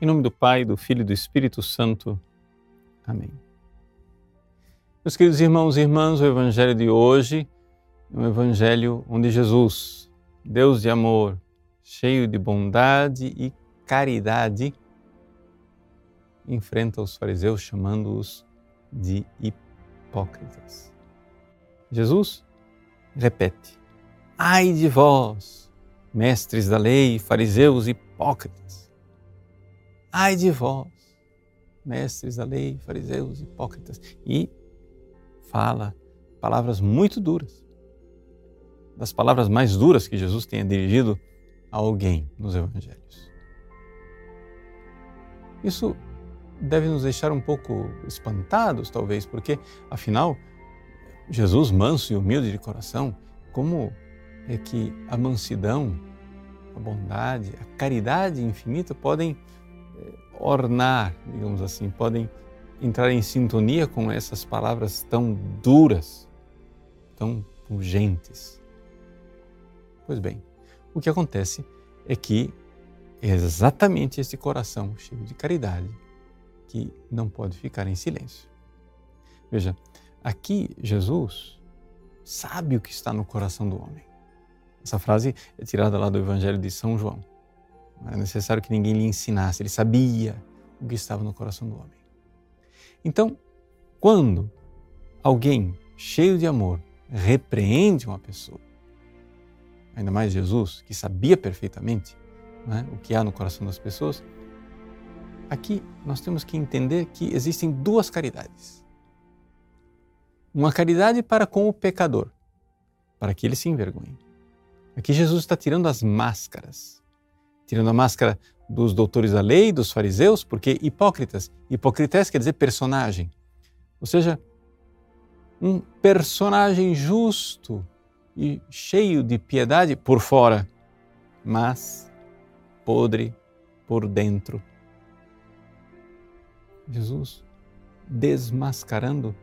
Em nome do Pai, do Filho e do Espírito Santo. Amém. Meus queridos irmãos e irmãs, o Evangelho de hoje é um Evangelho onde Jesus, Deus de amor, cheio de bondade e caridade, enfrenta os fariseus chamando-os de hipócritas. Jesus repete: Ai de vós, mestres da lei, fariseus hipócritas! Ai de vós, mestres da lei, fariseus hipócritas! E fala palavras muito duras. Das palavras mais duras que Jesus tenha dirigido a alguém nos evangelhos. Isso deve nos deixar um pouco espantados, talvez, porque, afinal, Jesus, manso e humilde de coração, como é que a mansidão, a bondade, a caridade infinita podem ornar, digamos assim, podem entrar em sintonia com essas palavras tão duras, tão urgentes. Pois bem, o que acontece é que é exatamente esse coração cheio de caridade que não pode ficar em silêncio. Veja, aqui Jesus sabe o que está no coração do homem. Essa frase é tirada lá do Evangelho de São João. Não era necessário que ninguém lhe ensinasse, ele sabia o que estava no coração do homem. Então, quando alguém cheio de amor repreende uma pessoa, ainda mais Jesus, que sabia perfeitamente né, o que há no coração das pessoas, aqui nós temos que entender que existem duas caridades. Uma caridade para com o pecador, para que ele se envergonhe. Aqui Jesus está tirando as máscaras, tirando a máscara dos doutores da lei, dos fariseus, porque hipócritas, hipocrités quer dizer personagem. Ou seja, um personagem justo e cheio de piedade por fora, mas podre por dentro. Jesus desmascarando,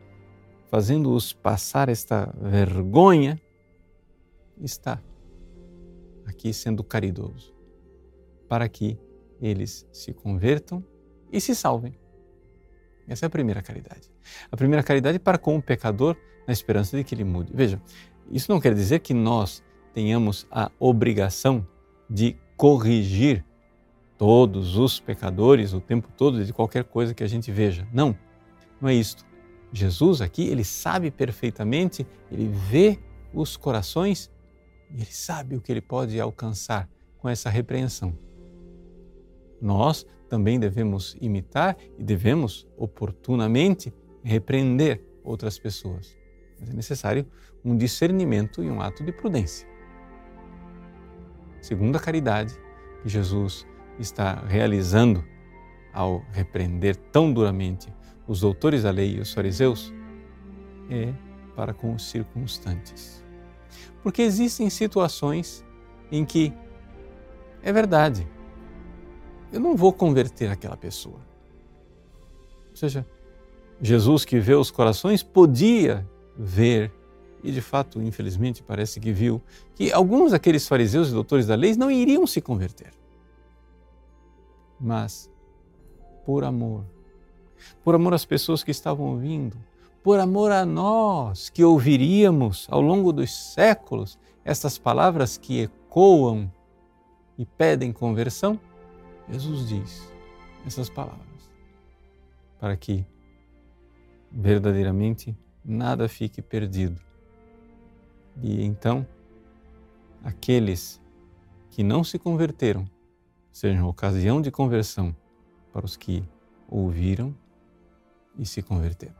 fazendo-os passar esta vergonha, está aqui sendo caridoso, para que eles se convertam e se salvem. Essa é a primeira caridade. A primeira caridade para com o pecador na esperança de que ele mude. Veja, isso não quer dizer que nós tenhamos a obrigação de corrigir todos os pecadores o tempo todo de qualquer coisa que a gente veja. Não, não é isto. Jesus aqui, ele sabe perfeitamente, ele vê os corações e ele sabe o que ele pode alcançar com essa repreensão. Nós também devemos imitar e devemos oportunamente repreender outras pessoas. Mas é necessário um discernimento e um ato de prudência. Segunda caridade que Jesus está realizando ao repreender tão duramente os doutores da lei e os fariseus é para com os circunstantes. Porque existem situações em que é verdade, eu não vou converter aquela pessoa. Ou seja, Jesus que vê os corações podia ver, e de fato, infelizmente, parece que viu, que alguns daqueles fariseus e doutores da lei não iriam se converter. Mas, por amor, por amor às pessoas que estavam ouvindo, por amor a nós que ouviríamos ao longo dos séculos estas palavras que ecoam e pedem conversão, Jesus diz essas palavras para que verdadeiramente nada fique perdido. E então, aqueles que não se converteram sejam ocasião de conversão para os que ouviram e se converteram.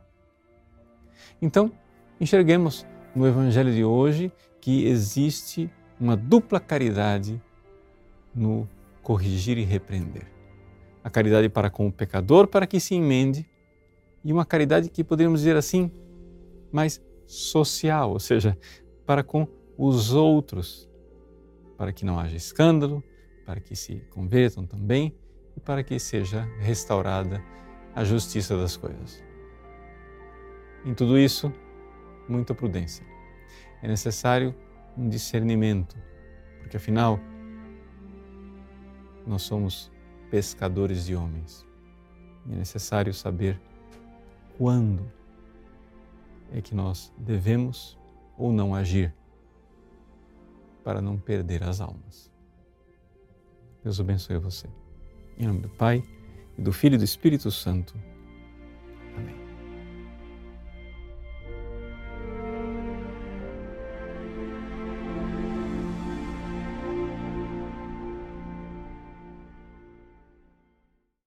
Então, enxerguemos no Evangelho de hoje que existe uma dupla caridade no corrigir e repreender. A caridade para com o pecador, para que se emende, e uma caridade que poderíamos dizer assim, mais social, ou seja, para com os outros, para que não haja escândalo, para que se convertam também e para que seja restaurada a justiça das coisas. Em tudo isso, muita prudência. É necessário um discernimento, porque afinal, nós somos pescadores de homens. E é necessário saber quando é que nós devemos ou não agir para não perder as almas. Deus abençoe você. Em nome do Pai, e do Filho e do Espírito Santo.